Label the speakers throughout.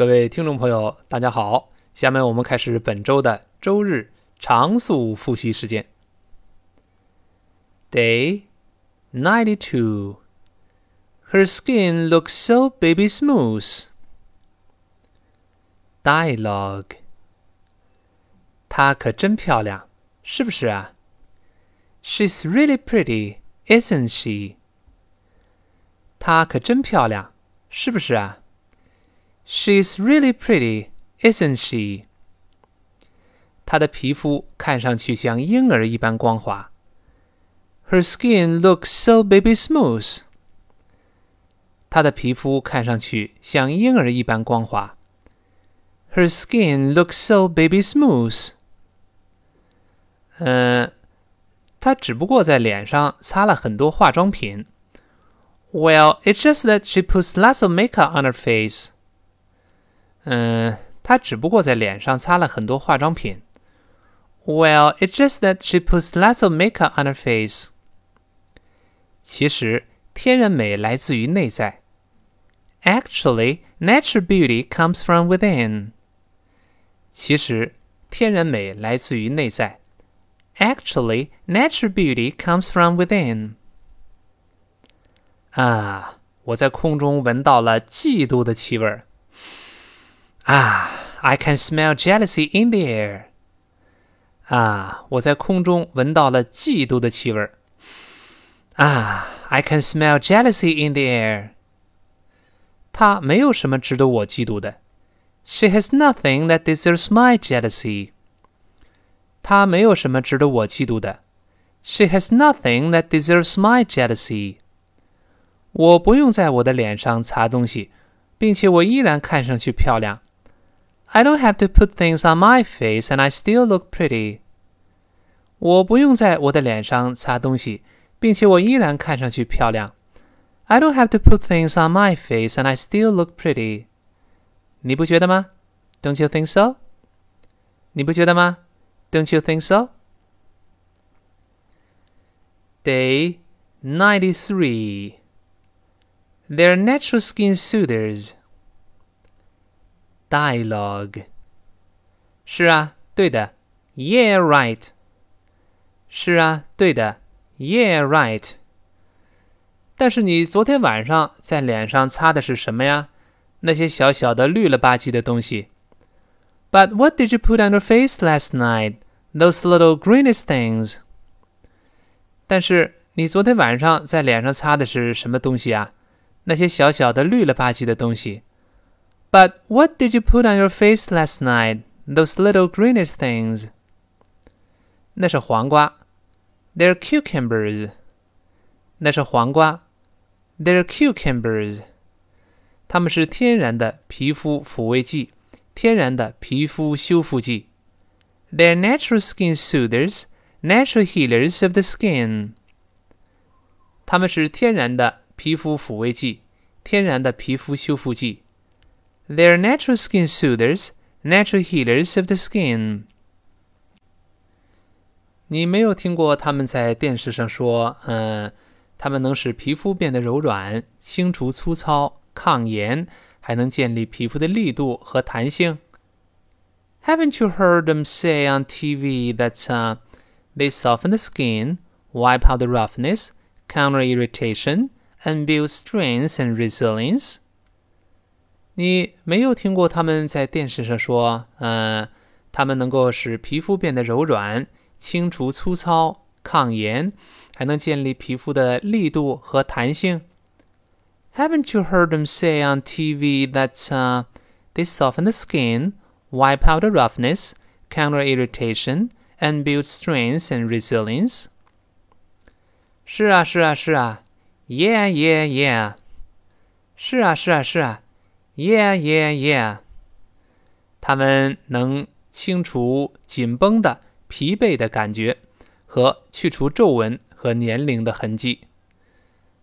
Speaker 1: 各位听众朋友，大家好！下面我们开始本周的周日常速复习时间。Day ninety-two. Her skin looks so baby smooth. Dialogue. 她可真漂亮，是不是啊？She's really pretty, isn't she? 她可真漂亮，是不是啊 ？She's really pretty, isn't she? 她的皮肤看上去像婴儿一般光滑。Her skin looks so baby smooth. 她的皮肤看上去像婴儿一般光滑。Her skin looks so baby smooth. 嗯，她只不过在脸上擦了很多化妆品。Well, it's just that she puts lots of makeup on her face. 嗯，她只不过在脸上擦了很多化妆品。Well, it's just that she puts lots of makeup on her face. 其实，天然美来自于内在。Actually, natural beauty comes from within. 其实，天然美来自于内在。Actually, natural beauty comes from within. 啊，我在空中闻到了嫉妒的气味儿。 啊，I can smell jealousy in the air。啊，我在空中闻到了嫉妒的气味儿。啊，I can smell jealousy in the air。她没有什么值得我嫉妒的。She has nothing that deserves my jealousy。她没有什么值得我嫉妒的。She has nothing that deserves my jealousy。我不用在我的脸上擦东西，并且我依然看上去漂亮。 I don't have to put things on my face and I still look pretty. 我不用在我的脸上擦东西，并且我依然看上去漂亮。I don't have to put things on my face and I still look pretty. 你不觉得吗？Don't you think so? 你不觉得吗？Don't you think so? Day ninety-three. They're natural skin soothers. Dialogue. 是啊，对的。Yeah, right. 是啊，对的。Yeah, right. 但是你昨天晚上在脸上擦的是什么呀？那些小小的绿了吧唧的东西。But what did you put on your face last night? Those little greenish things. 但是你昨天晚上在脸上擦的是什么东西啊？那些小小的绿了吧唧的东西。 but what did you put on your face last night? Those little greenish things. 那是黄瓜。They're cucumbers. 那是黄瓜。They're cucumbers. 它们是天然的皮肤抚慰剂，天然的皮肤修复剂。They're natural skin soothers, natural healers of the skin. 它们是天然的皮肤抚慰剂，天然的皮肤修复剂。 they're natural skin soothers, natural healers of the skin. 你没有听过他们在电视上说，嗯，它们能使皮肤变得柔软、清除粗糙、抗炎，还能建立皮肤的力度和弹性？Haven't you heard them say on TV that uh, they soften the skin, wipe out the roughness, counter irritation, and build strength and resilience? 你没有听过他们在电视上说，嗯，他们能够使皮肤变得柔软、清除粗糙、抗炎，还能建立皮肤的力度和弹性？Haven't you heard them say on TV that uh, they soften the skin, wipe out the roughness, counter irritation, and build strength and resilience？是啊，是啊，是啊，Yeah, yeah, yeah。是啊，是啊，是啊。 Yeah, yeah, yeah。他们能清除紧绷的、疲惫的感觉，和去除皱纹和年龄的痕迹。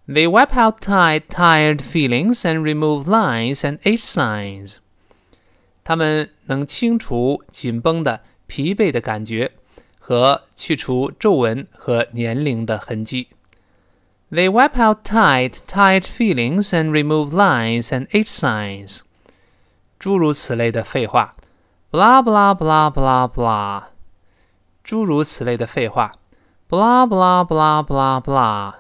Speaker 1: They wipe out tired, tired feelings and remove lines and age signs。他们能清除紧绷的、疲惫的感觉，和去除皱纹和年龄的痕迹。They wipe out tight, tight feelings and remove lines and age signs. 诸如此类的废话，blah blah blah blah blah，诸如此类的废话，blah blah blah blah blah。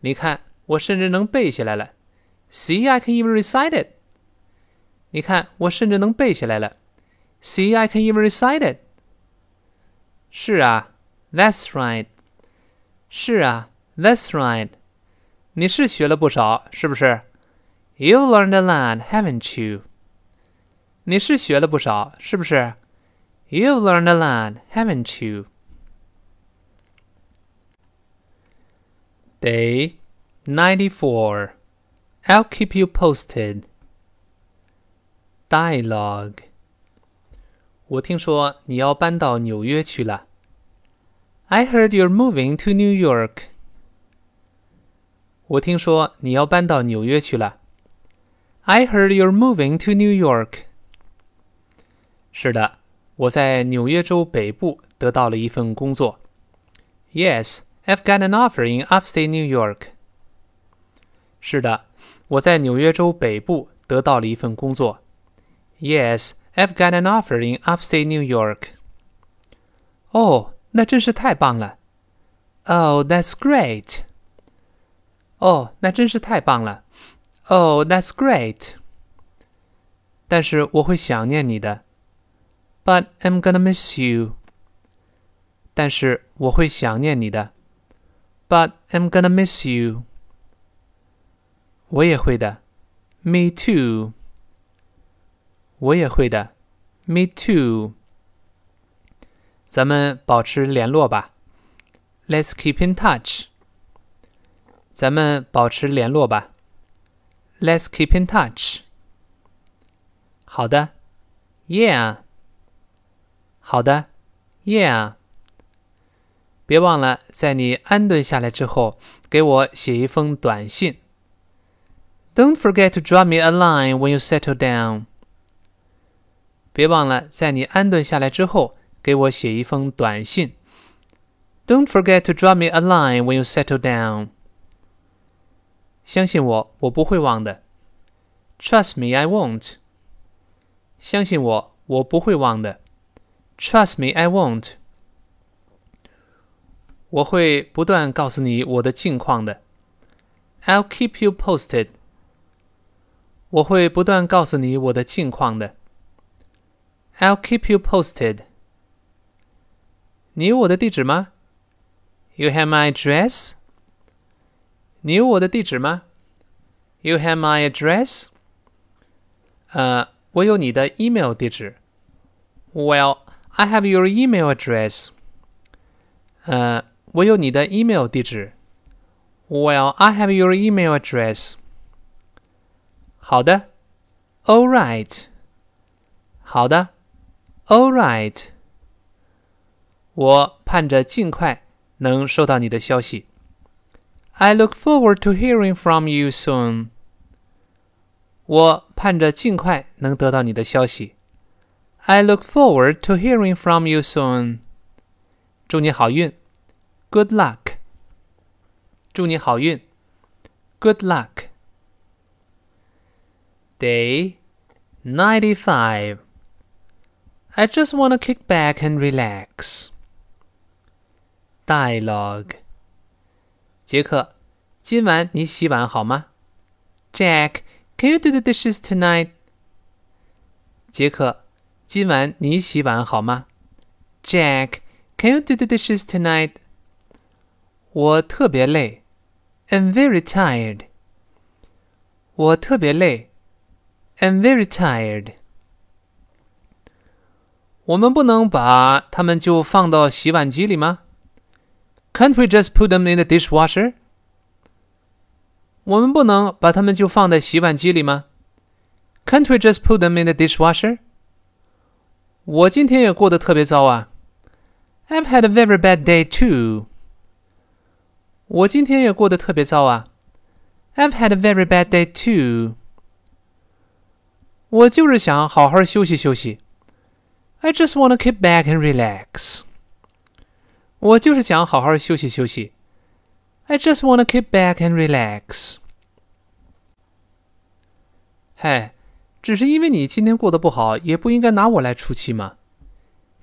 Speaker 1: 你看，我甚至能背下来了。See, I can even recite it。你看，我甚至能背下来了。See, I can even recite it。是啊，That's right。是啊 ，That's right。你是学了不少，是不是？You've learned a lot, haven't you？你是学了不少，是不是？You've learned a lot, haven't you? Day 94. I'll keep you posted. Dialogue. 我听说你要搬到纽约去了。I heard you're moving to New York. 我听说你要搬到纽约去了。I heard you're moving to New York. 是的，我在纽约州北部得到了一份工作。Yes, I've got an offer in upstate New York. 是的，我在纽约州北部得到了一份工作。Yes, I've got an offer in upstate New York. 哦，那真是太棒了。Oh, that's great. 哦，那真是太棒了。Oh, that's great. 但是我会想念你的。But I'm gonna miss you. 但是我会想念你的。But I'm gonna miss you. 我也会的。Me too. 我也会的。Me too. 咱们保持联络吧。Let's keep in touch. 咱们保持联络吧。Let's keep in touch. 好的。Yeah. 好的，Yeah。别忘了，在你安顿下来之后，给我写一封短信。Don't forget to drop me a line when you settle down。别忘了，在你安顿下来之后，给我写一封短信。Don't forget to drop me a line when you settle down。 相信我，我不会忘的。Trust me, I won't。相信我，我不会忘的。Trust me, I won't. 我会不断告诉你我的近况的。I'll keep you posted. 我会不断告诉你我的近况的。I'll keep you posted. 你有我的地址吗？You have my address. 你有我的地址吗？You have my address. 呃，我有你的 email 地址。Well. I have your email address. 呃，我有你的 email 地址。Well, I have your email address. 好的，All right. 好的，All right. 我盼着尽快能收到你的消息。 I look forward to hearing from you soon. 我盼着尽快能得到你的消息。I look forward to hearing from you soon. 祝你好运，Good luck. 祝你好运，Good luck. Day 95. I just want to kick back and relax. Dialogue. 杰克，今晚你洗碗好吗？Jack, can you do the dishes tonight? 杰克。今晚你洗碗好吗？Jack，Can you do the dishes tonight？我特别累，I'm very tired。我特别累，I'm very tired。我们不能把它们就放到洗碗机里吗 ？Can't we just put them in the dishwasher？我们不能把它们就放在洗碗机里吗？Can't we just put them in the dishwasher？我今天也过得特别糟啊。I've had a very bad day too。我今天也过得特别糟啊。I've had a very bad day too。我就是想好好休息休息。I just want to keep back and relax。 我就是想好好休息休息。I just want to keep back and relax。嗨， 只是因为你今天过得不好，也不应该拿我来出气嘛。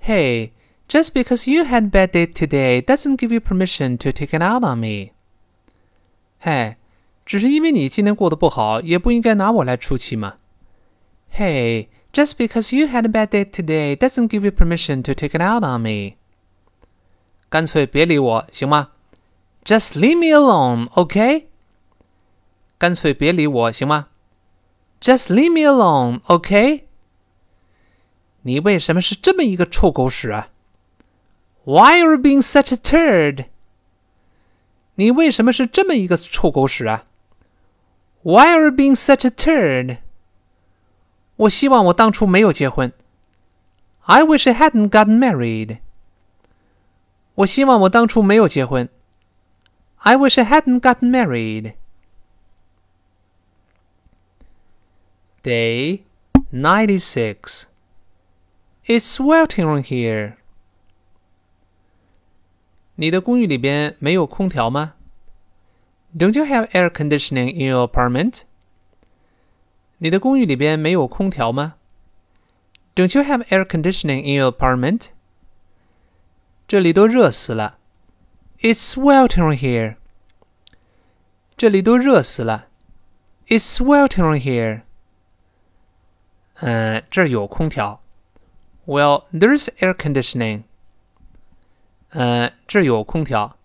Speaker 2: Hey, just because you had a bad day today doesn't give you permission to take it out on me.
Speaker 1: 嘿，只是因为你今天过得不好，也不应该拿我来出气嘛。
Speaker 2: Hey, just because you had a bad day today doesn't give you permission to take it out on me.
Speaker 1: 干脆别理我，行吗？
Speaker 2: Just leave me alone, okay?
Speaker 1: 干脆别理我，行吗？
Speaker 2: Just leave me alone, okay?
Speaker 1: 你为什么是这么一个臭狗屎啊？
Speaker 2: Why are you being such a turd?
Speaker 1: 你为什么是这么一个臭狗屎啊？
Speaker 2: Why are you being such a turd?
Speaker 1: 我希望我当初没有结婚。
Speaker 2: I wish I hadn't gotten married.
Speaker 1: 我希望我当初没有结婚。
Speaker 2: I wish I hadn't gotten married.
Speaker 1: Day 96.
Speaker 2: It's sweltering here.
Speaker 1: 你的公寓里边没有空调吗？
Speaker 2: Don't you have air conditioning in your apartment?
Speaker 1: 你的公寓里边没有空调吗？
Speaker 2: Don't you have air conditioning in your apartment?
Speaker 1: 这里都热死了。
Speaker 2: It's sweltering here.
Speaker 1: 这里都热死了。
Speaker 2: It's sweltering here.
Speaker 1: 嗯，这儿有空调。
Speaker 2: Well, there's air conditioning.
Speaker 1: 嗯，这儿有空调。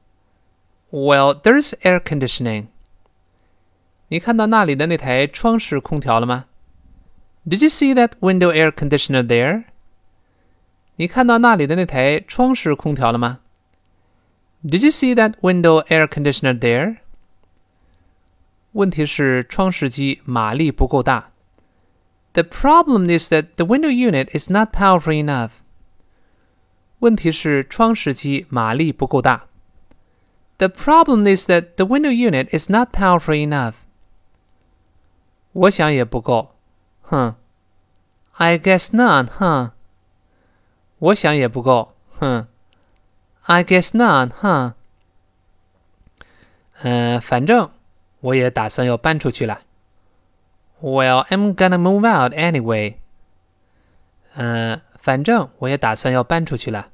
Speaker 2: Well, there's air conditioning.
Speaker 1: 你看到那里的那台窗式空调了吗？
Speaker 2: Did you see that window air conditioner there?
Speaker 1: 你看到那里的那台窗式空调了吗？
Speaker 2: Did you see that window air conditioner there?
Speaker 1: 问题是窗式机马力不够大。
Speaker 2: the problem is that the window unit is not powerful enough.
Speaker 1: 问题是窗式机马力不够大。
Speaker 2: The problem is that the window unit is not powerful enough.
Speaker 1: 我想也不够。哼。
Speaker 2: I guess not, huh?
Speaker 1: 我想也不够。哼。
Speaker 2: I guess not, huh?
Speaker 1: 嗯，反正我也打算要搬出去了。
Speaker 2: well, I'm gonna move out anyway.
Speaker 1: 嗯，反正我也打算要搬出去了。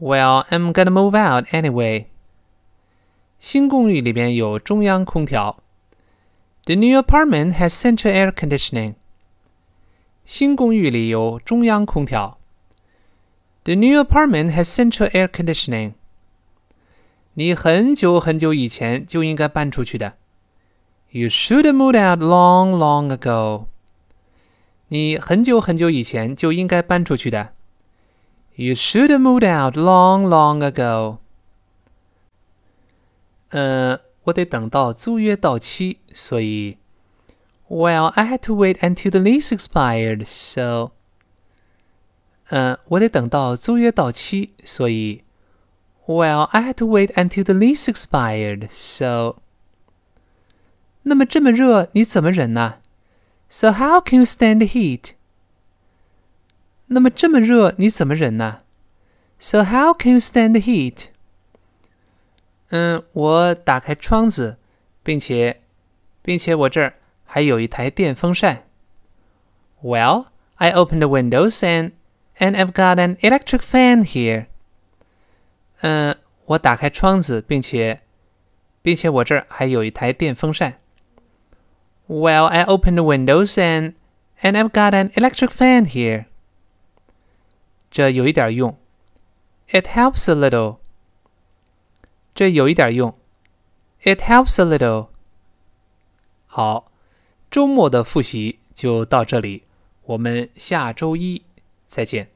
Speaker 2: Well, I'm gonna move out anyway.
Speaker 1: 新公寓里边有中央空调。
Speaker 2: The new apartment has central air conditioning.
Speaker 1: 新公寓里有中央空调。
Speaker 2: The new apartment has central air conditioning.
Speaker 1: 你很久很久以前就应该搬出去的。
Speaker 2: You should have moved out long, long ago.
Speaker 1: 你很久很久以前就应该搬出去的。
Speaker 2: You should have moved out long, long ago.
Speaker 1: 呃，我得等到租约到期，所以。
Speaker 2: Well, I had to wait until the lease expired, so.
Speaker 1: 呃，我得等到租约到期，所以。
Speaker 2: Well, I had to wait until the lease expired, so.
Speaker 1: 那么这么热，你怎么忍呢？
Speaker 2: So how can you stand the heat？
Speaker 1: 那么这么热，你怎么忍呢？
Speaker 2: So how can you stand the heat？
Speaker 1: 嗯，我打开窗子，并且，并且我这儿还有一台电风扇。
Speaker 2: Well, I opened the windows and and I've got an electric fan here.
Speaker 1: 嗯，我打开窗子，并且，并且我这儿还有一台电风扇。
Speaker 2: well, I opened the windows and and I've got an electric fan here.
Speaker 1: 这有一点用。
Speaker 2: It helps a little.
Speaker 1: 这有一点用。
Speaker 2: It helps a little.
Speaker 1: 好，周末的复习就到这里，我们下周一 再见。